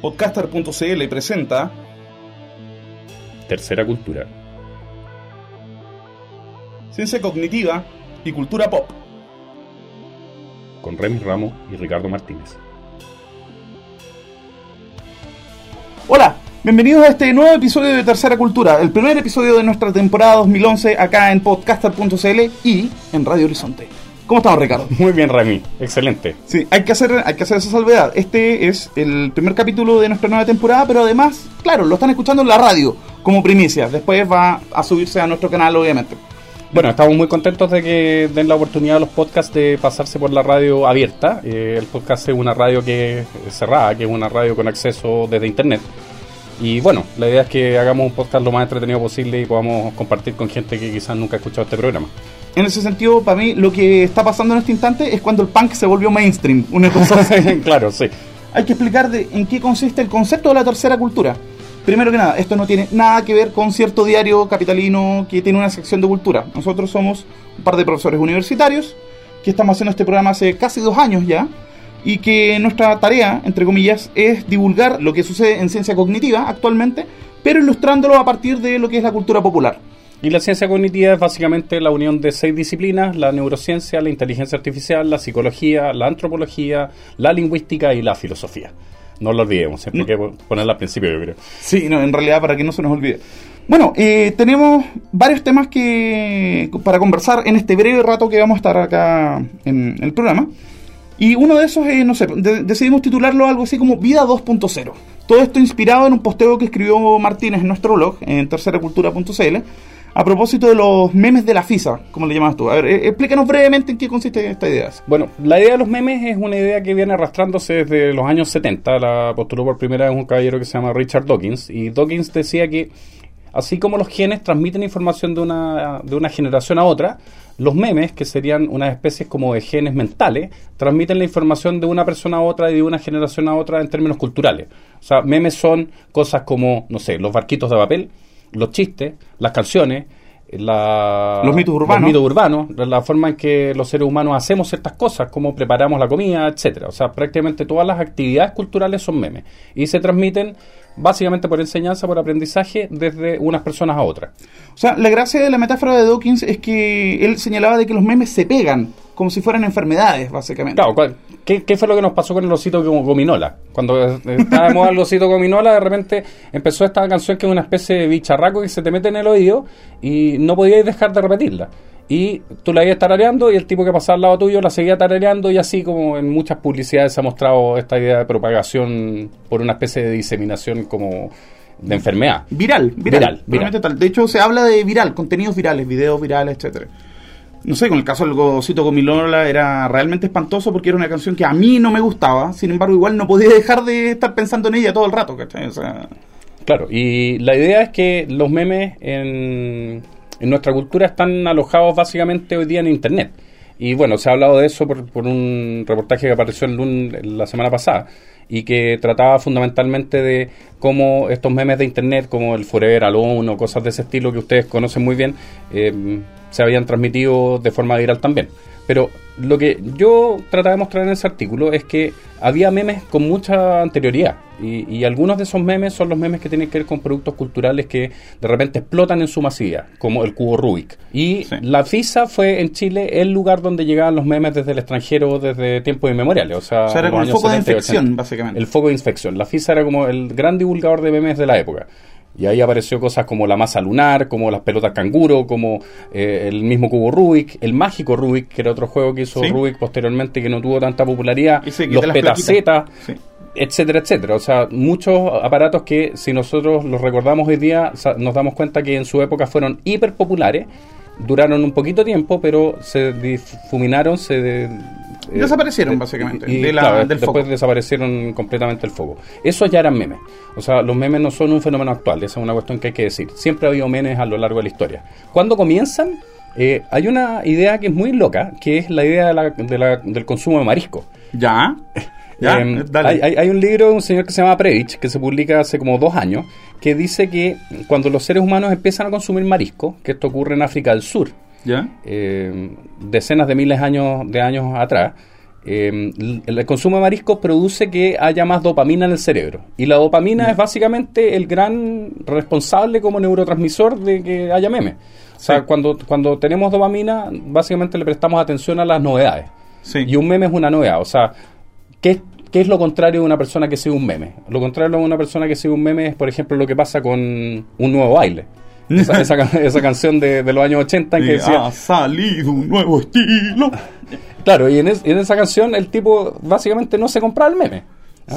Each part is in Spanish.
Podcaster.cl presenta Tercera Cultura. Ciencia Cognitiva y Cultura Pop. Con Remy Ramos y Ricardo Martínez. Hola, bienvenidos a este nuevo episodio de Tercera Cultura, el primer episodio de nuestra temporada 2011 acá en podcaster.cl y en Radio Horizonte. ¿Cómo estamos, Ricardo? Muy bien, Remy. Excelente. Sí, hay que hacer, hay que hacer esa salvedad. Este es el primer capítulo de nuestra nueva temporada, pero además, claro, lo están escuchando en la radio como primicia. Después va a subirse a nuestro canal, obviamente. Bueno, estamos muy contentos de que den la oportunidad a los podcasts de pasarse por la radio abierta. Eh, el podcast es una radio que es cerrada, que es una radio con acceso desde internet. Y bueno, la idea es que hagamos un podcast lo más entretenido posible y podamos compartir con gente que quizás nunca ha escuchado este programa. En ese sentido, para mí, lo que está pasando en este instante es cuando el punk se volvió mainstream. Una cosa así. claro, sí. Hay que explicar de, en qué consiste el concepto de la tercera cultura. Primero que nada, esto no tiene nada que ver con cierto diario capitalino que tiene una sección de cultura. Nosotros somos un par de profesores universitarios que estamos haciendo este programa hace casi dos años ya y que nuestra tarea, entre comillas, es divulgar lo que sucede en ciencia cognitiva actualmente, pero ilustrándolo a partir de lo que es la cultura popular. Y la ciencia cognitiva es básicamente la unión de seis disciplinas, la neurociencia, la inteligencia artificial, la psicología, la antropología, la lingüística y la filosofía. No lo olvidemos, siempre hay que ponerla al principio, yo creo. Sí, no, en realidad para que no se nos olvide. Bueno, eh, tenemos varios temas que para conversar en este breve rato que vamos a estar acá en el programa. Y uno de esos, eh, no sé, de- decidimos titularlo algo así como Vida 2.0. Todo esto inspirado en un posteo que escribió Martínez en nuestro blog, en terceracultura.cl, a propósito de los memes de la FISA, como le llamas tú. A ver, eh, explícanos brevemente en qué consiste esta idea. Bueno, la idea de los memes es una idea que viene arrastrándose desde los años 70. La postuló por primera vez un caballero que se llama Richard Dawkins. Y Dawkins decía que, así como los genes transmiten información de una, de una generación a otra, los memes, que serían unas especies como de genes mentales, transmiten la información de una persona a otra y de una generación a otra en términos culturales. O sea, memes son cosas como, no sé, los barquitos de papel, los chistes, las canciones, la- Los mitos urbanos. mitos urbanos, la forma en que los seres humanos hacemos ciertas cosas, cómo preparamos la comida, etcétera. O sea, prácticamente todas las actividades culturales son memes y se transmiten básicamente por enseñanza, por aprendizaje, desde unas personas a otras. O sea, la gracia de la metáfora de Dawkins es que él señalaba de que los memes se pegan, como si fueran enfermedades, básicamente. Claro, ¿cuál- ¿qué, qué fue lo que nos pasó con el osito gominola? Cuando eh, moda el osito gominola, de repente empezó esta canción que es una especie de bicharraco que se te mete en el oído y no podías dejar de repetirla. Y tú la ibas tarareando y el tipo que pasaba al lado tuyo la seguía tarareando y así como en muchas publicidades se ha mostrado esta idea de propagación por una especie de diseminación como de enfermedad. Viral, viral, Viral, viral. De hecho, se habla de viral, contenidos virales, videos virales, etcétera. No sé, con el caso del Gocito con Milola era realmente espantoso porque era una canción que a mí no me gustaba, sin embargo, igual no podía dejar de estar pensando en ella todo el rato, ¿cachai? O sea, Claro, y la idea es que los memes en, en nuestra cultura están alojados básicamente hoy día en Internet. Y bueno, se ha hablado de eso por, un reportaje que apareció en Lun la semana pasada y que trataba fundamentalmente de cómo estos memes de Internet, como el Forever Alone o cosas de ese estilo que ustedes conocen muy bien, eh, se habían transmitido de forma viral también. Pero lo que yo trataba de mostrar en ese artículo es que había memes con mucha anterioridad. Y, y algunos de esos memes son los memes que tienen que ver con productos culturales que de repente explotan en su masividad, como el cubo Rubik. Y Sí. la FISA fue en Chile el lugar donde llegaban los memes desde el extranjero desde tiempos inmemoriales. O sea, o sea, era como el foco de 70 y infección, 80. básicamente. El foco de infección. La FISA era como el gran divulgador de memes de la época. Y ahí apareció cosas como la masa lunar, como las pelotas canguro, como eh, el mismo cubo Rubik, el mágico Rubik, que era otro juego que hizo Sí. Rubik posteriormente que no tuvo tanta popularidad, los petacetas. Sí. etcétera, etcétera. O sea, muchos aparatos que si nosotros los recordamos hoy día, nos damos cuenta que en su época fueron hiper populares, duraron un poquito tiempo, pero se difuminaron, se... eh, Desaparecieron, básicamente, y, de la- claro, del después foco. desaparecieron completamente el foco. Esos ya eran memes. O sea, los memes no son un fenómeno actual, esa es una cuestión que hay que decir. Siempre ha habido memes a lo largo de la historia. ¿Cuándo comienzan? Eh, hay una idea que es muy loca, que es la idea de la- de la- del consumo de marisco. ¿Ya? Ya, Eh, dale. hay, hay- hay un libro de un señor que se llama Previch, que se publica hace como dos años, que dice que cuando los seres humanos empiezan a consumir marisco, que esto ocurre en África del Sur, ¿Ya? eh, decenas de miles de años, de años atrás, eh, el, consumo de mariscos produce que haya más dopamina en el cerebro. Y la dopamina es básicamente el gran responsable como neurotransmisor de que haya memes. O sea, cuando, cuando tenemos dopamina, básicamente le prestamos atención a las novedades. Y un meme es una novedad. O sea, ¿qué, ¿qué es lo contrario de una persona que sigue un meme? Lo contrario de una persona que sigue un meme es, por ejemplo, lo que pasa con un nuevo baile. Esa, esa, canción de, los años 80 que decía... Ha salido un nuevo estilo. Claro, y en, esa canción el tipo básicamente no se compra el meme.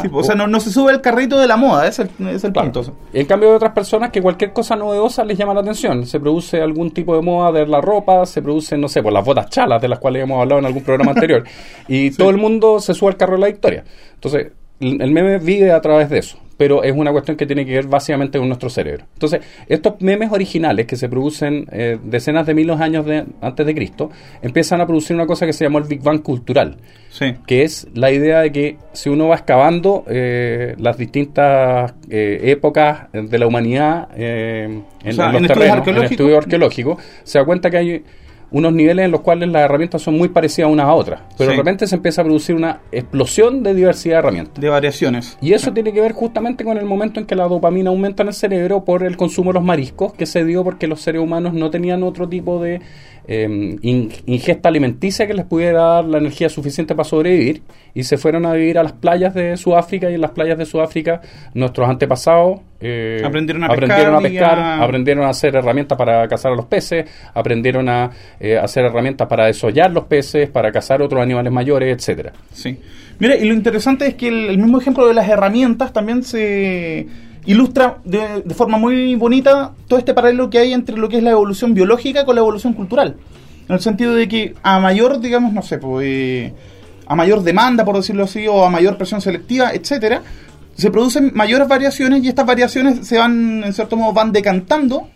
Sí, o sea, no, se sube el carrito de la moda, es el, es el punto. En cambio de otras personas que cualquier cosa novedosa les llama la atención. Se produce algún tipo de moda de la ropa, se produce, no sé, por las botas chalas de las cuales hemos hablado en algún programa anterior. Y todo el mundo se sube al carro de la victoria. Entonces, el meme vive a través de eso pero es una cuestión que tiene que ver básicamente con nuestro cerebro. Entonces, estos memes originales que se producen eh, decenas de miles de años de, antes de Cristo, empiezan a producir una cosa que se llamó el Big Bang cultural, que es la idea de que si uno va excavando eh, las distintas eh, épocas de la humanidad en, los terrenos, en el estudio arqueológico, se da cuenta que hay unos niveles en los cuales las herramientas son muy parecidas unas a otras. Pero de repente se empieza a producir una explosión de diversidad de herramientas. De variaciones. Y eso tiene que ver justamente con el momento en que la dopamina aumenta en el cerebro por el consumo de los mariscos, que se dio porque los seres humanos no tenían otro tipo de eh, ingesta alimenticia que les pudiera dar la energía suficiente para sobrevivir y se fueron a vivir a las playas de Sudáfrica y en las playas de Sudáfrica nuestros antepasados eh, aprendieron, a, pescar, aprendieron a hacer herramientas para cazar a los peces, aprendieron a eh, hacer herramientas para desollar los peces, para cazar otros animales mayores, etcétera. Sí. Mira, y lo interesante es que el mismo ejemplo de las herramientas también se ilustra de, forma muy bonita todo este paralelo que hay entre lo que es la evolución biológica con la evolución cultural. En el sentido de que a mayor, digamos, no sé, pues, eh, a mayor demanda, por decirlo así, o a mayor presión selectiva, etcétera, se producen mayores variaciones y estas variaciones se van, en cierto modo, van decantando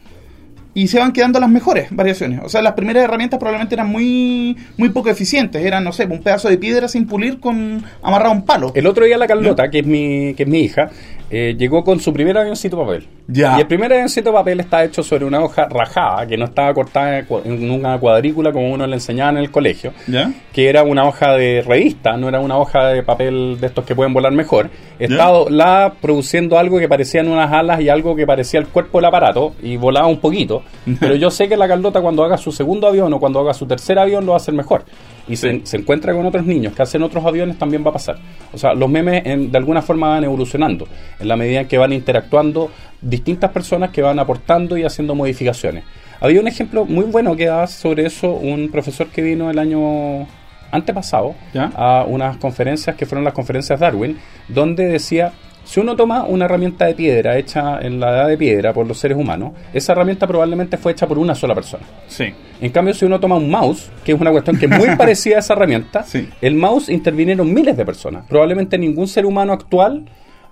y se van quedando las mejores variaciones. O sea, las primeras herramientas probablemente eran muy muy poco eficientes. Eran, no sé, un pedazo de piedra sin pulir con amarrado a un palo. El otro día la Carlota, que es mi que es mi hija, eh, llegó con su primer avioncito de papel. Ya. Y el primer avioncito de papel está hecho sobre una hoja rajada, que no estaba cortada en una cuadrícula como uno le enseñaba en el colegio. ¿Ya? Que era una hoja de revista, no era una hoja de papel de estos que pueden volar mejor. Estaba la produciendo algo que parecían unas alas y algo que parecía el cuerpo del aparato y volaba un poquito. Pero yo sé que la Carlota cuando haga su segundo avión o cuando haga su tercer avión lo va a hacer mejor y se, encuentra con otros niños que hacen otros aviones, también va a pasar. O sea, los memes de alguna forma van evolucionando en la medida en que van interactuando distintas personas que van aportando y haciendo modificaciones. Había un ejemplo muy bueno que da sobre eso un profesor que vino el año antepasado a unas conferencias que fueron las conferencias Darwin, donde decía si uno toma una herramienta de piedra hecha en la edad de piedra por los seres humanos, esa herramienta probablemente fue hecha por una sola persona. Sí. En cambio, si uno toma un mouse, que es una cuestión que es muy parecida a esa herramienta, el mouse intervinieron miles de personas. Probablemente ningún ser humano actual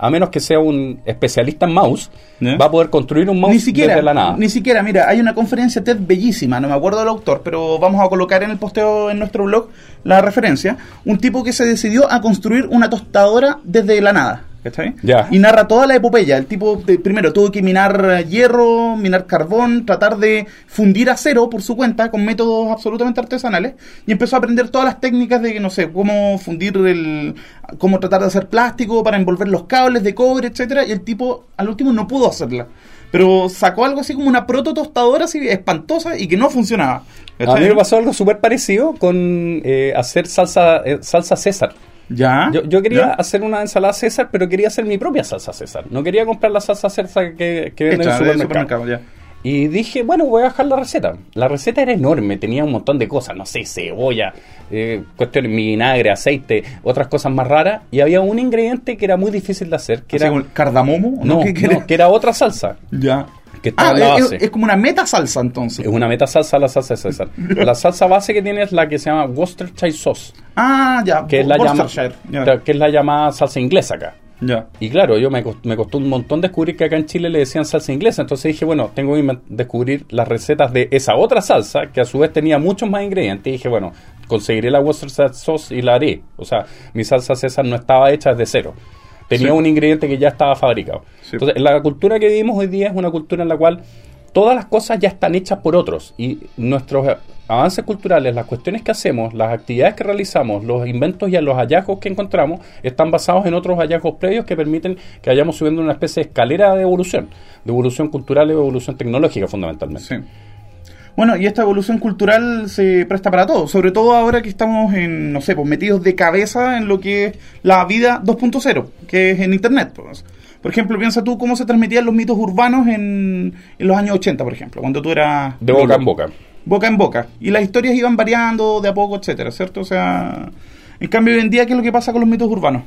a menos que sea un especialista en mouse, va a poder construir un mouse ni siquiera, desde la nada. Ni siquiera, mira, hay una conferencia TED bellísima, no me acuerdo del autor, pero vamos a colocar en el posteo en nuestro blog la referencia. Un tipo que se decidió a construir una tostadora desde la nada. ¿Cachai? Y narra toda la epopeya. El tipo, primero, tuvo que minar hierro, minar carbón, tratar de fundir acero por su cuenta con métodos absolutamente artesanales. Y empezó a aprender todas las técnicas de, no sé, cómo fundir el. cómo tratar de hacer plástico para envolver los cables de cobre, etcétera Y el tipo, al último, no pudo hacerla. Pero sacó algo así como una proto tostadora así espantosa y que no funcionaba. A mí me pasó algo súper parecido con eh, hacer salsa, eh, salsa César. Ya. Yo, quería hacer una ensalada César, pero quería hacer mi propia salsa César. No quería comprar la salsa César que, que venden en el supermercado. Y dije, bueno, voy a bajar la receta. La receta era enorme, tenía un montón de cosas, no sé, cebolla, eh, cuestiones, vinagre, aceite, otras cosas más raras. Y había un ingrediente que era muy difícil de hacer, que era... ¿Cardamomo? No, que era otra salsa. Ya ah, es, como una meta salsa entonces. Es una meta salsa la salsa César. la salsa base que tiene es la que se llama Worcestershire Sauce. Ah, ya. Que es la, que es la llamada salsa inglesa acá. Ya. Y claro, yo me costó, un montón descubrir que acá en Chile le decían salsa inglesa. Entonces dije, bueno, tengo que descubrir las recetas de esa otra salsa, que a su vez tenía muchos más ingredientes. Y dije, bueno, conseguiré la Worcestershire Sauce y la haré. O sea, mi salsa César no estaba hecha desde cero tenía un ingrediente que ya estaba fabricado. Entonces, la cultura que vivimos hoy día es una cultura en la cual todas las cosas ya están hechas por otros y nuestros avances culturales, las cuestiones que hacemos, las actividades que realizamos, los inventos y los hallazgos que encontramos, están basados en otros hallazgos previos que permiten que vayamos subiendo una especie de escalera de evolución, de evolución cultural y evolución tecnológica fundamentalmente. Sí. Bueno, y esta evolución cultural se presta para todo, sobre todo ahora que estamos en, no sé, pues metidos de cabeza en lo que es la vida 2.0, que es en Internet. Pues. Por ejemplo, piensa tú cómo se transmitían los mitos urbanos en, en los años 80, por ejemplo, cuando tú eras... De boca en boca. Boca en boca. Y las historias iban variando de a poco, etcétera, ¿cierto? O sea, en cambio hoy en día, ¿qué es lo que pasa con los mitos urbanos?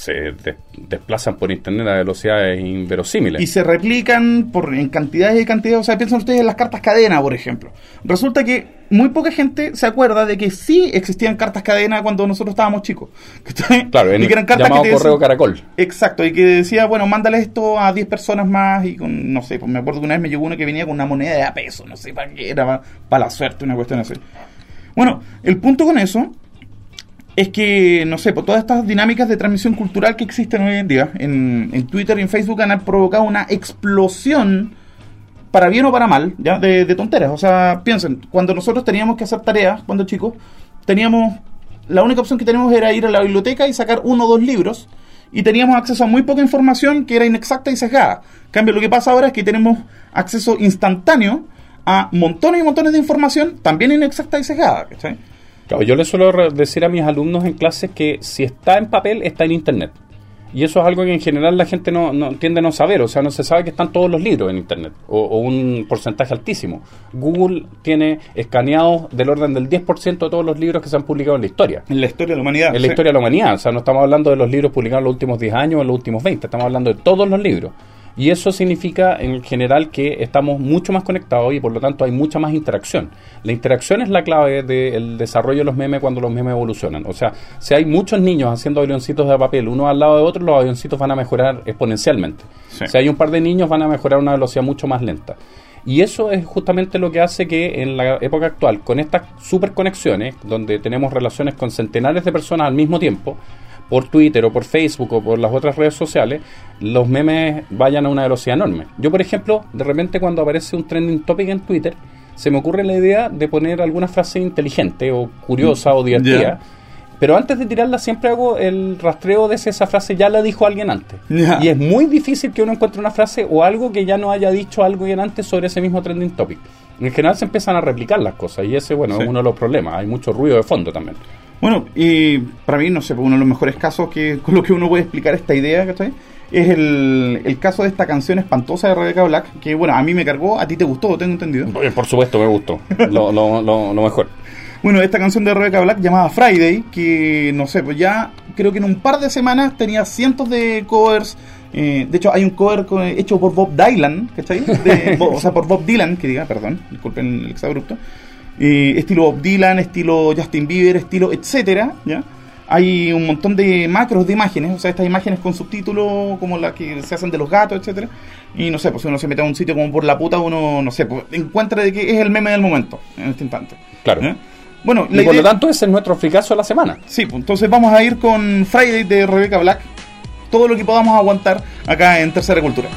Se de- desplazan por internet a velocidades inverosímiles. y se replican por en cantidades y cantidades. O sea, piensen ustedes en las cartas cadena, por ejemplo. Resulta que muy poca gente se acuerda de que sí existían cartas cadena cuando nosotros estábamos chicos. Claro, en y que eran cartas llamado que te correo decían- caracol. Exacto, y que decía, bueno, mándale esto a 10 personas más y con, no sé, pues me acuerdo que una vez me llegó uno que venía con una moneda de a peso, no sé para qué era, para la suerte, una cuestión así. Bueno, el punto con eso es que, no sé, por todas estas dinámicas de transmisión cultural que existen hoy en día, en, Twitter y en Facebook han provocado una explosión, para bien o para mal, ¿ya? De, tonteras. O sea, piensen, cuando nosotros teníamos que hacer tareas, cuando chicos, teníamos, la única opción que teníamos era ir a la biblioteca y sacar uno o dos libros, y teníamos acceso a muy poca información que era inexacta y sesgada. En cambio, lo que pasa ahora es que tenemos acceso instantáneo a montones y montones de información, también inexacta y sesgada, ¿cachai? Claro, yo le suelo decir a mis alumnos en clases que si está en papel, está en internet. Y eso es algo que en general la gente no, no tiende a no saber. O sea, no se sabe que están todos los libros en internet. O, o un porcentaje altísimo. Google tiene escaneados del orden del 10% de todos los libros que se han publicado en la historia. En la historia de la humanidad. En la historia de la humanidad. O sea, no estamos hablando de los libros publicados en los últimos 10 años o en los últimos 20. Estamos hablando de todos los libros. Y eso significa en general que estamos mucho más conectados y por lo tanto hay mucha más interacción. La interacción es la clave del desarrollo de los memes cuando los memes evolucionan. O sea, si hay muchos niños haciendo avioncitos de papel uno al lado de otro, los avioncitos van a mejorar exponencialmente. Sí. Si hay un par de niños van a mejorar a una velocidad mucho más lenta. Y eso es justamente lo que hace que en la época actual, con estas superconexiones, donde tenemos relaciones con centenares de personas al mismo tiempo, por Twitter o por Facebook o por las otras redes sociales, los memes vayan a una velocidad enorme. Yo, por ejemplo, de repente cuando aparece un trending topic en Twitter, se me ocurre la idea de poner alguna frase inteligente o curiosa o divertida. Pero antes de tirarla siempre hago el rastreo de si esa frase ya la dijo alguien antes. Y es muy difícil que uno encuentre una frase o algo que ya no haya dicho alguien antes sobre ese mismo trending topic. En general se empiezan a replicar las cosas y ese, bueno, Sí. es uno de los problemas. Hay mucho ruido de fondo también. Bueno, y para mí, no sé, uno de los mejores casos que con lo que uno puede explicar esta idea, ¿cachai? Es el, el caso de esta canción espantosa de Rebecca Black, que bueno, a mí me cargó, a ti te gustó, tengo entendido. Por supuesto, me gustó. Lo, lo, lo, lo mejor. Bueno, esta canción de Rebecca Black llamada Friday, que no sé, pues ya creo que en un par de semanas tenía cientos de covers. eh, de hecho, hay un cover co- hecho por Bob Dylan, ¿cachai? De- o sea, por Bob Dylan, que diga, perdón, disculpen el exabrupto. Eh, estilo Bob Dylan, estilo Justin Bieber, estilo etcétera, ¿ya? Hay un montón de macros de imágenes, o sea, estas imágenes con subtítulos como las que se hacen de los gatos, etcétera. Y no sé, pues si uno se mete a un sitio como por la puta, uno, no sé, pues encuentra de que es el meme del momento, en este instante. Claro. Bueno, Y por lo tanto, ese es nuestro fricazo de la semana. Sí, pues entonces vamos a ir con Friday de Rebecca Black. Todo lo que podamos aguantar acá en Tercera Cultura.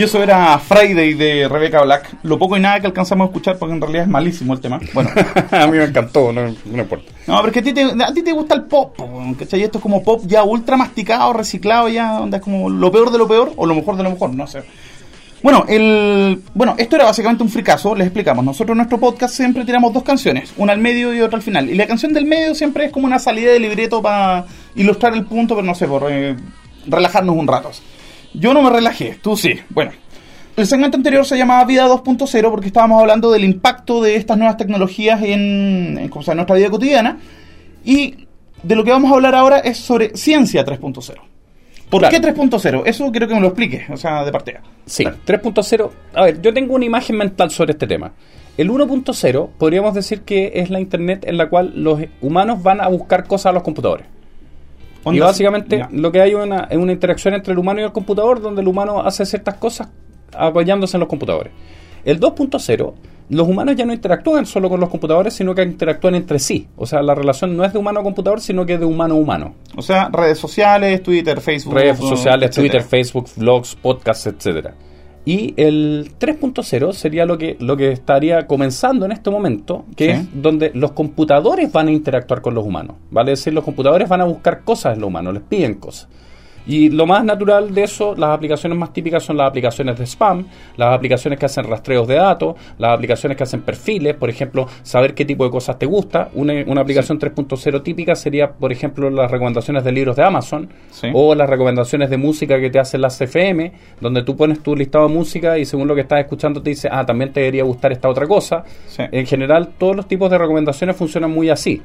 Y eso era Friday de Rebecca Black. Lo poco y nada que alcanzamos a escuchar porque en realidad es malísimo el tema. Bueno, a mí me encantó, no, no importa. no, pero es que a ti, te, a ti te gusta el pop, ¿cachai? Esto es como pop ya ultra masticado, reciclado ya, donde es como lo peor de lo peor o lo mejor de lo mejor, no sé. Bueno, el, bueno, esto era básicamente un fricazo, les explicamos. Nosotros en nuestro podcast siempre tiramos dos canciones, una al medio y otra al final. Y la canción del medio siempre es como una salida de libreto para ilustrar el punto, pero no sé, por eh, relajarnos un rato. Yo no me relajé, tú sí. Bueno, el segmento anterior se llamaba Vida 2.0 porque estábamos hablando del impacto de estas nuevas tecnologías en, en, en nuestra vida cotidiana. Y de lo que vamos a hablar ahora es sobre ciencia 3.0. ¿Por Claro. qué 3.0? Eso quiero que me lo explique, o sea, de partida. Sí, 3.0. A ver, yo tengo una imagen mental sobre este tema. El 1.0 podríamos decir que es la internet en la cual los humanos van a buscar cosas a los computadores. Y básicamente ya. lo que hay una, es una interacción entre el humano y el computador donde el humano hace ciertas cosas apoyándose en los computadores. El 2.0, los humanos ya no interactúan solo con los computadores, sino que interactúan entre sí. O sea, la relación no es de humano a computador, sino que de humano a humano. O sea, redes sociales, Twitter, Facebook. redes sociales, etcétera. Twitter, Facebook, blogs, podcasts, etcétera. Y el 3.0 sería lo que, lo que estaría comenzando en este momento, que Sí. es donde los computadores van a interactuar con los humanos. Vale decir, los computadores van a buscar cosas en los humanos, les piden cosas. Y lo más natural de eso, las aplicaciones más típicas son las aplicaciones de spam, las aplicaciones que hacen rastreos de datos, las aplicaciones que hacen perfiles, por ejemplo, saber qué tipo de cosas te gusta. Una, una aplicación 3.0 típica sería, por ejemplo, las recomendaciones de libros de Amazon Sí. o las recomendaciones de música que te hacen las FM, donde tú pones tu listado de música y según lo que estás escuchando te dice, ah, también te debería gustar esta otra cosa. Sí. En general, todos los tipos de recomendaciones funcionan muy así.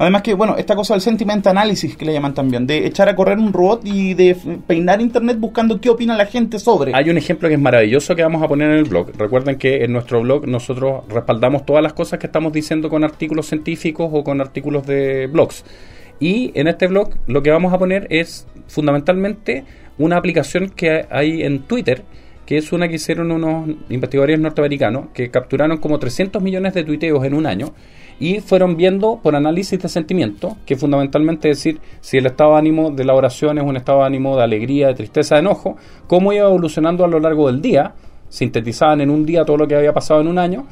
Además que, bueno, esta cosa del sentiment analysis que le llaman también, de echar a correr un robot y de peinar internet buscando qué opina la gente sobre. Hay un ejemplo que es maravilloso que vamos a poner en el blog. Recuerden que en nuestro blog nosotros respaldamos todas las cosas que estamos diciendo con artículos científicos o con artículos de blogs. Y en este blog lo que vamos a poner es fundamentalmente una aplicación que hay en Twitter, que es una que hicieron unos investigadores norteamericanos que capturaron como 300 millones de tuiteos en un año y fueron viendo por análisis de sentimiento, que fundamentalmente es decir si el estado de ánimo de la oración es un estado de ánimo de alegría, de tristeza, de enojo, cómo iba evolucionando a lo largo del día, sintetizaban en un día todo lo que había pasado en un año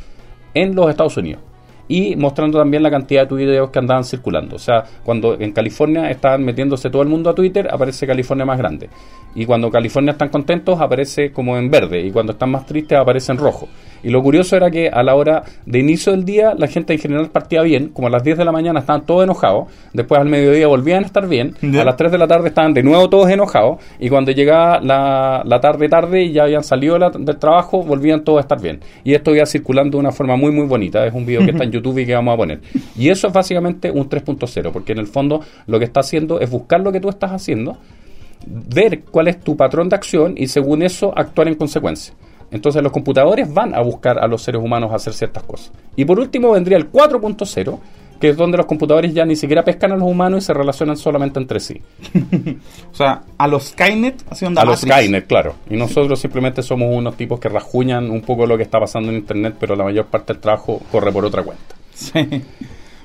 en los Estados Unidos. Y mostrando también la cantidad de videos que andaban circulando. O sea, cuando en California estaban metiéndose todo el mundo a Twitter, aparece California más grande. Y cuando California están contentos, aparece como en verde. Y cuando están más tristes, aparece en rojo. Y lo curioso era que a la hora de inicio del día, la gente en general partía bien. Como a las 10 de la mañana estaban todos enojados. Después al mediodía volvían a estar bien. A las 3 de la tarde estaban de nuevo todos enojados. Y cuando llegaba la, la tarde tarde y ya habían salido la- del trabajo, volvían todos a estar bien. Y esto iba circulando de una forma muy muy bonita. Es un video que está en YouTube y que vamos a poner. Y eso es básicamente un 3.0, porque en el fondo lo que está haciendo es buscar lo que tú estás haciendo, ver cuál es tu patrón de acción y según eso actuar en consecuencia. Entonces los computadores van a buscar a los seres humanos hacer ciertas cosas. Y por último vendría el 4.0, que es donde los computadores ya ni siquiera pescan a los humanos y se relacionan solamente entre sí. O sea, a los Skynet, onda A los. Skynet, claro. Y nosotros simplemente somos unos tipos que rajuñan un poco lo que está pasando en Internet, pero la mayor parte del trabajo corre por otra cuenta. Sí.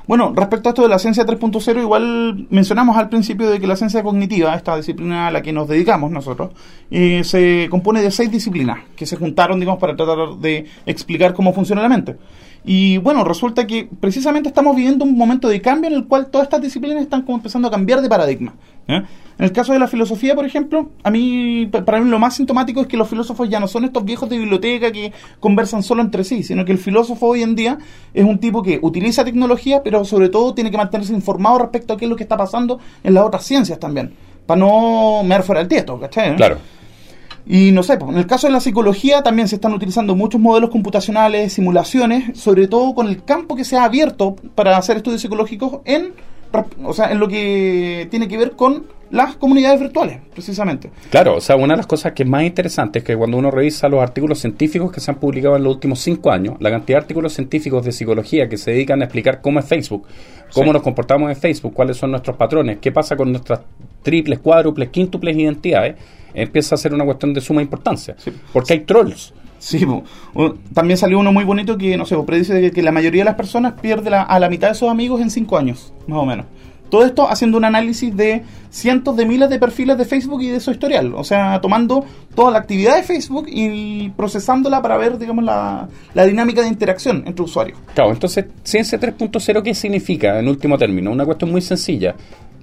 Bueno, respecto a esto de la ciencia 3.0, igual mencionamos al principio de que la ciencia cognitiva, esta disciplina a la que nos dedicamos nosotros, eh, se compone de seis disciplinas que se juntaron, digamos, para tratar de explicar cómo funciona la mente. Y bueno, resulta que precisamente estamos viviendo un momento de cambio en el cual todas estas disciplinas están como empezando a cambiar de paradigma. En el caso de la filosofía, por ejemplo, a mí, pa- para mí lo más sintomático es que los filósofos ya no son estos viejos de biblioteca que conversan solo entre sí, sino que el filósofo hoy en día es un tipo que utiliza tecnología, pero sobre todo tiene que mantenerse informado respecto a qué es lo que está pasando en las otras ciencias también, para no mear fuera el tiesto, ¿cachai? Claro. Y no sé, en el caso de la psicología también se están utilizando muchos modelos computacionales, simulaciones, sobre todo con el campo que se ha abierto para hacer estudios psicológicos en, o sea, en lo que tiene que ver con las comunidades virtuales, precisamente. Claro, o sea, una de las cosas que es más interesante es que cuando uno revisa los artículos científicos que se han publicado en los últimos cinco años, la cantidad de artículos científicos de psicología que se dedican a explicar cómo es Facebook, cómo Sí. nos comportamos en Facebook, cuáles son nuestros patrones, qué pasa con nuestras triples, cuádruples, quíntuples identidades, empieza a ser una cuestión de suma importancia. Sí. Porque hay trolls. Sí, también salió uno muy bonito que, no sé, predice que, que la mayoría de las personas pierde la- a la mitad de sus amigos en cinco años, más o menos. Todo esto haciendo un análisis de cientos de miles de perfiles de Facebook y de su historial. O sea, tomando toda la actividad de Facebook y procesándola para ver, digamos, la, la dinámica de interacción entre usuarios. Claro, entonces, Ciencia 3.0, ¿qué significa en último término? Una cuestión muy sencilla,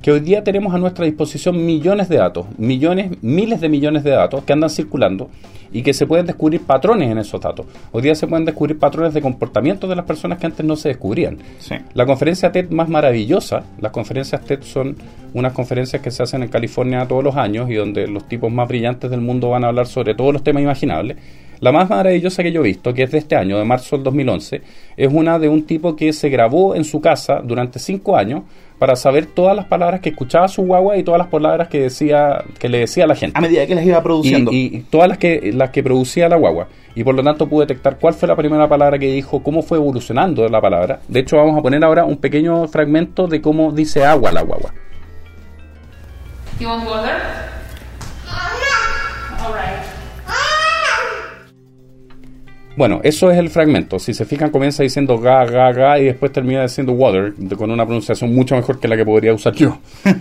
que hoy día tenemos a nuestra disposición millones de datos, millones, miles de millones de datos que andan circulando y que se pueden descubrir patrones en esos datos. Hoy día se pueden descubrir patrones de comportamiento de las personas que antes no se descubrían. Sí. La conferencia TED más maravillosa, las conferencias TED son unas conferencias que se hacen en California todos los años y donde los tipos más brillantes del mundo van a hablar sobre todos los temas imaginables. La más maravillosa que yo he visto, que es de este año, de marzo del 2011, es una de un tipo que se grabó en su casa durante cinco años para saber todas las palabras que escuchaba su guagua y todas las palabras que decía que le decía a la gente A medida que las iba produciendo. y, y todas las que las que producía la guagua y por lo tanto pude detectar cuál fue la primera palabra que dijo cómo fue evolucionando la palabra de hecho vamos a poner ahora un pequeño fragmento de cómo dice agua la guagua You want water? All right. Bueno eso es el fragmento. Si se fijan comienza diciendo ga ga ga y después termina diciendo water con una pronunciación mucho mejor que la que podría usar yo.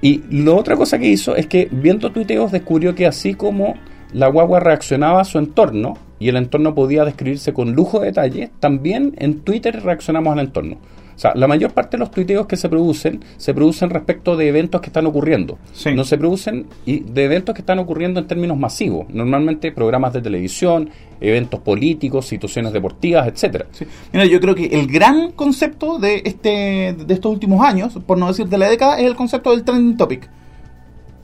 Y la otra cosa que hizo es que viendo tuiteos descubrió que así como la guagua reaccionaba a su entorno y el entorno podía describirse con lujo de detalle, también en Twitter reaccionamos al entorno. O sea, la mayor parte de los tuiteos que se producen se producen respecto de eventos que están ocurriendo. Sí. No se producen y de eventos que están ocurriendo en términos masivos. Normalmente programas de televisión, eventos políticos, situaciones deportivas, etcétera. Sí. Mira, yo creo que el gran concepto de este de estos últimos años, por no decir de la década, es el concepto del trending topic.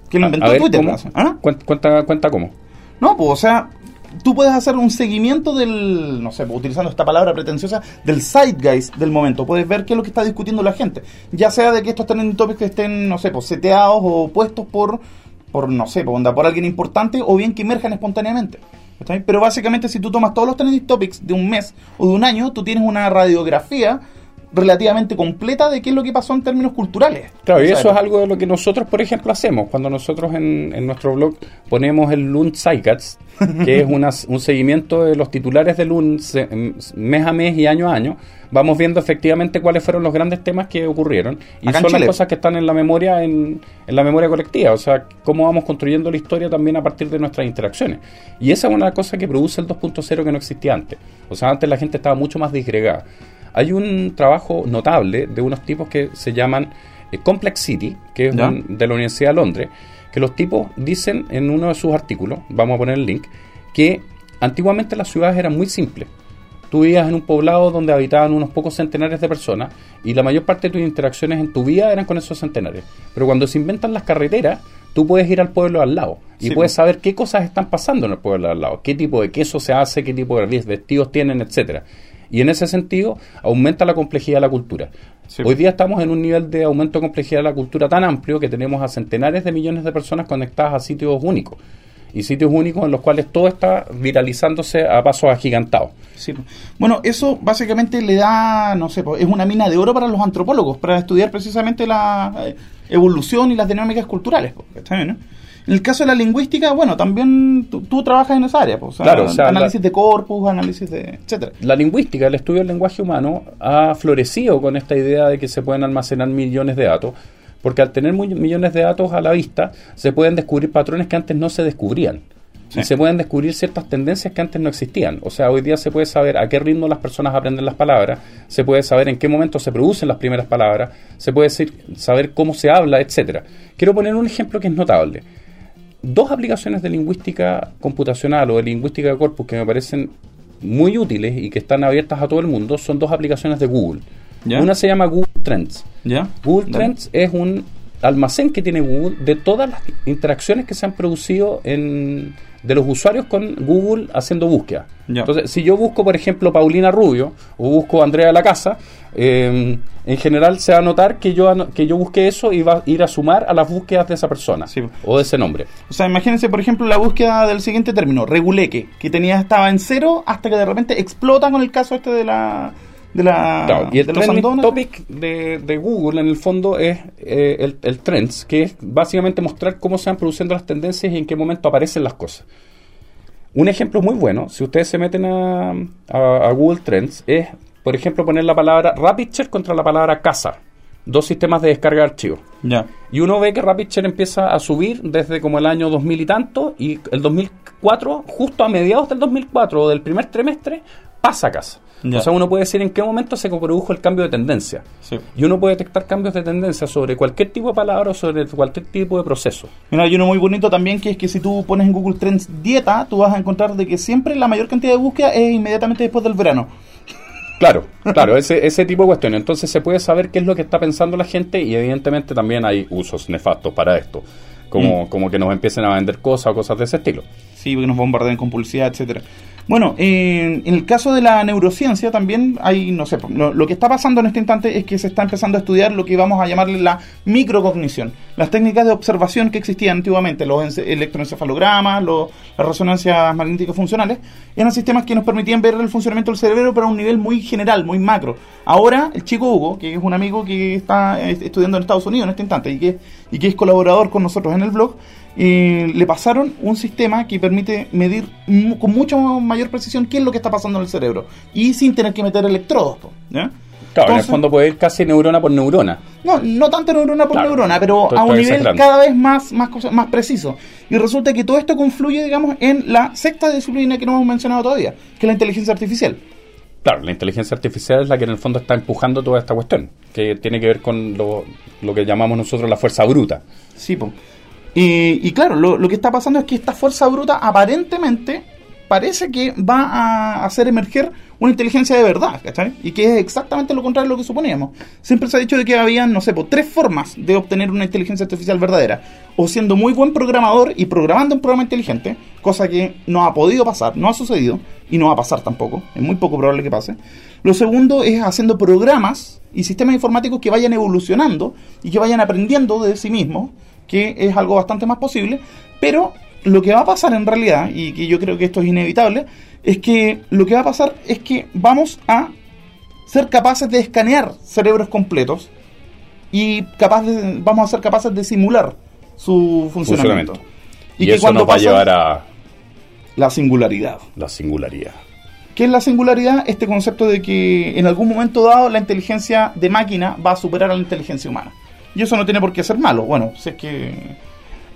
Que lo A- inventó a ver, Twitter. ¿Ah? Cuenta, cuenta, cuenta cómo. No, pues, o sea, tú puedes hacer un seguimiento del, no sé, pues, utilizando esta palabra pretenciosa, del zeitgeist del momento. Puedes ver qué es lo que está discutiendo la gente. Ya sea de que estos trending topics estén, no sé, pues, seteados o puestos por, por no sé, por, onda, por alguien importante o bien que emerjan espontáneamente. ¿Está bien? Pero básicamente si tú tomas todos los trending topics de un mes o de un año, tú tienes una radiografía relativamente completa de qué es lo que pasó en términos culturales. Claro, y eso es algo de lo que nosotros, por ejemplo, hacemos. Cuando nosotros en, en nuestro blog ponemos el Lund Zeitgeist, que es una- un seguimiento de los titulares de Lund se- mes a mes y año a año, vamos viendo efectivamente cuáles fueron los grandes temas que ocurrieron. Y Acá son las cosas que están en la memoria, en, en la memoria colectiva. O sea, cómo vamos construyendo la historia también a partir de nuestras interacciones. Y esa es una cosa que produce el 2.0 que no existía antes. O sea, antes la gente estaba mucho más disgregada. Hay un trabajo notable de unos tipos que se llaman eh, Complex City, que es un- de la Universidad de Londres, que los tipos dicen en uno de sus artículos, vamos a poner el link, que antiguamente las ciudades eran muy simples. Tú vivías en un poblado donde habitaban unos pocos centenares de personas y la mayor parte de tus interacciones en tu vida eran con esos centenares. Pero cuando se inventan las carreteras, tú puedes ir al pueblo al lado y Sí, puedes saber qué cosas están pasando en el pueblo al lado, qué tipo de queso se hace, qué tipo de vestidos tienen, etcétera. Y en ese sentido aumenta la complejidad de la cultura. Sí. Hoy día estamos en un nivel de aumento de complejidad de la cultura tan amplio que tenemos a centenares de millones de personas conectadas a sitios únicos. Y sitios únicos en los cuales todo está viralizándose a pasos agigantados. Sí. Bueno, eso básicamente le da, no sé, pues, es una mina de oro para los antropólogos, para estudiar precisamente la eh, evolución y las dinámicas culturales. pues, ¿está bien, no? En el caso de la lingüística, bueno, también tú, tú trabajas en esa área, pues, Claro, o sea, análisis la- de corpus, análisis de, etcétera. La lingüística, el estudio del lenguaje humano, ha florecido con esta idea de que se pueden almacenar millones de datos, porque al tener millones de datos a la vista, se pueden descubrir patrones que antes no se descubrían. Sí. Y se pueden descubrir ciertas tendencias que antes no existían. O sea, hoy día se puede saber a qué ritmo las personas aprenden las palabras, se puede saber en qué momento se producen las primeras palabras, se puede decir- saber cómo se habla, etcétera. Quiero poner un ejemplo que es notable. Dos aplicaciones de lingüística computacional o de lingüística de corpus que me parecen muy útiles y que están abiertas a todo el mundo son dos aplicaciones de Google. ¿Ya? Una se llama Google Trends. ¿Ya? Google. Trends es un almacén que tiene Google de todas las interacciones que se han producido en, de los usuarios con Google haciendo búsqueda. Entonces, si yo busco, por ejemplo, Paulina Rubio o busco Andrea de la Casa, eh, en general se va a notar que yo, que yo busqué eso y va a ir a sumar a las búsquedas de esa persona Sí. o de ese nombre. O sea, imagínense, por ejemplo, la búsqueda del siguiente término, reguleque, que tenía estaba en cero hasta que de repente explota con el caso este de la de la Claro, y el de trending topic de, de Google en el fondo es eh, el, el trends, que es básicamente mostrar cómo se van produciendo las tendencias y en qué momento aparecen las cosas. Un ejemplo muy bueno, si ustedes se meten a, a- a Google Trends, es, por ejemplo, poner la palabra RapidShare contra la palabra casa. Dos sistemas de descarga de archivos. Ya. Y uno ve que RapidShare empieza a subir desde como el año 2000 y tanto, y el 2004, justo a mediados del 2004 o del primer trimestre, pasa a casa. O sea, uno puede decir en qué momento se produjo el cambio de tendencia. Sí. Y uno puede detectar cambios de tendencia sobre cualquier tipo de palabra o sobre cualquier tipo de proceso. Mira, hay uno muy bonito también que es que si tú pones en Google Trends dieta, tú vas a encontrar de que siempre la mayor cantidad de búsqueda es inmediatamente después del verano. Claro, claro, ese, ese tipo de cuestiones. Entonces se puede saber qué es lo que está pensando la gente y evidentemente también hay usos nefastos para esto. Como, como que nos empiecen a vender cosas o cosas de ese estilo. Sí, porque nos bombardean con publicidad, etcétera. Bueno, en el caso de la neurociencia también hay, no sé, lo, lo que está pasando en este instante es que se está empezando a estudiar lo que vamos a llamarle la microcognición. Las técnicas de observación que existían antiguamente, los ence- electroencefalogramas, los- las resonancias magnéticas funcionales, eran sistemas que nos permitían ver el funcionamiento del cerebro pero a un nivel muy general, muy macro. Ahora, el chico Hugo, que es un amigo que está eh, estudiando en Estados Unidos en este instante y que, y que es colaborador con nosotros en el blog, eh, le pasaron un sistema que permite medir con mucha mayor precisión qué es lo que está pasando en el cerebro y sin tener que meter electrodos. ¿ya? Claro, en el fondo puede ir casi neurona por neurona. no, no tanto neurona por Claro. neurona, pero a un nivel cada vez más, más, más preciso. Y resulta que todo esto confluye, digamos, en la sexta disciplina que no hemos mencionado todavía, que es la inteligencia artificial. Claro, la inteligencia artificial es la que en el fondo está empujando toda esta cuestión, que tiene que ver con lo, lo que llamamos nosotros la fuerza bruta. Sí, po. Y, claro, lo, que está pasando es que esta fuerza bruta aparentemente parece que va a hacer emerger una inteligencia de verdad, ¿cachai? Y que es exactamente lo contrario de lo que suponíamos. Siempre se ha dicho de que había, no sé, tres formas de obtener una inteligencia artificial verdadera. O siendo muy buen programador y programando un programa inteligente, cosa que no ha podido pasar, no ha sucedido y no va a pasar tampoco, es muy poco probable que pase. Lo segundo es haciendo programas y sistemas informáticos que vayan evolucionando y que vayan aprendiendo de sí mismos, que es algo bastante más posible, pero lo que va a pasar en realidad, y que yo creo que esto es inevitable, es que lo que va a pasar es que vamos a ser capaces de escanear cerebros completos y capaz de- vamos a ser capaces de simular su funcionamiento. Funcionamiento. Y, eso nos va a llevar a la singularidad. la singularidad. ¿Qué es la singularidad? Este concepto de que en algún momento dado la inteligencia de máquina va a superar a la inteligencia humana. Y eso no tiene por qué ser malo. Bueno, sé que...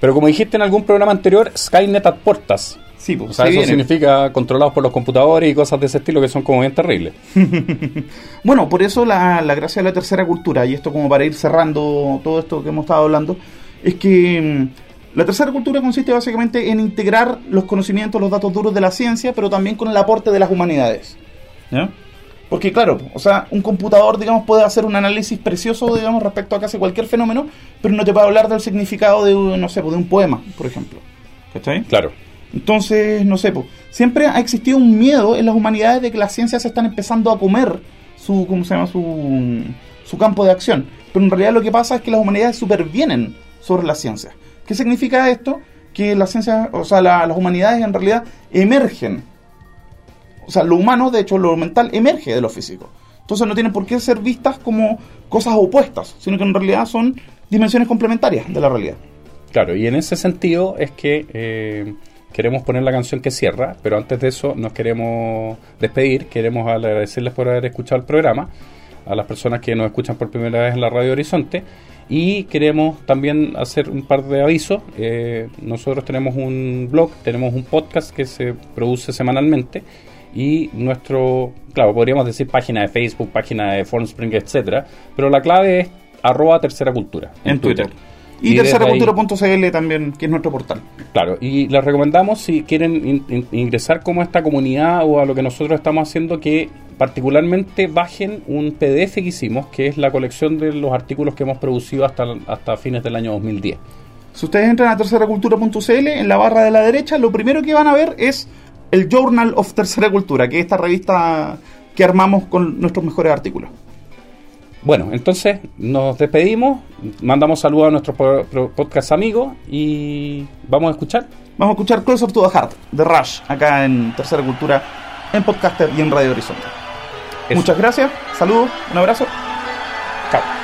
Pero como dijiste en algún programa anterior, Skynet at portas. Sí, pues, O sea, se eso viene. significa controlados por los computadores y cosas de ese estilo que son como bien terribles. Bueno, por eso la, la gracia de la tercera cultura, y esto como para ir cerrando todo esto que hemos estado hablando, es que mm, la tercera cultura consiste básicamente en integrar los conocimientos, los datos duros de la ciencia, pero también con el aporte de las humanidades. ¿Ya? Porque claro, o sea, un computador, digamos, puede hacer un análisis precioso, digamos, respecto a casi cualquier fenómeno, pero no te puede hablar del significado de, un, no sé, de un poema, por ejemplo. ¿Cachai? Claro. Entonces, no sé, po, siempre ha existido un miedo en las humanidades de que las ciencias se están empezando a comer su, ¿cómo se llama? Su, su campo de acción. Pero en realidad lo que pasa es que las humanidades supervienen sobre las ciencias. ¿Qué significa esto? Que las ciencias, o sea, la- las humanidades en realidad emergen. O sea, lo humano, de hecho, lo mental emerge de lo físico. Entonces no tienen por qué ser vistas como cosas opuestas, sino que en realidad son dimensiones complementarias de la realidad. Claro, y en ese sentido es que eh, queremos poner la canción que cierra, pero antes de eso nos queremos despedir, queremos agradecerles por haber escuchado el programa, a las personas que nos escuchan por primera vez en la Radio Horizonte, y queremos también hacer un par de avisos. Eh, nosotros tenemos un blog, tenemos un podcast que se produce semanalmente, y nuestro, claro, podríamos decir página de Facebook, página de Formspring, etcétera, pero la clave es arroba tercera cultura en Twitter. Y, Y terceracultura.cl también, que es nuestro portal. Claro, y les recomendamos si quieren in- in- ingresar como a esta comunidad o a lo que nosotros estamos haciendo, que particularmente bajen un PDF que hicimos, que es la colección de los artículos que hemos producido hasta, hasta fines del año 2010. Si ustedes entran a terceracultura.cl, en la barra de la derecha, lo primero que van a ver es el Journal of Tercera Cultura, que es esta revista que armamos con nuestros mejores artículos. Bueno, entonces nos despedimos, mandamos saludos a nuestros podcast amigos y vamos a escuchar. Vamos a escuchar Closer to the Heart de Rush, acá en Tercera Cultura, en Podcaster y en Radio Horizonte. Eso. Muchas gracias, saludos, un abrazo. Chao.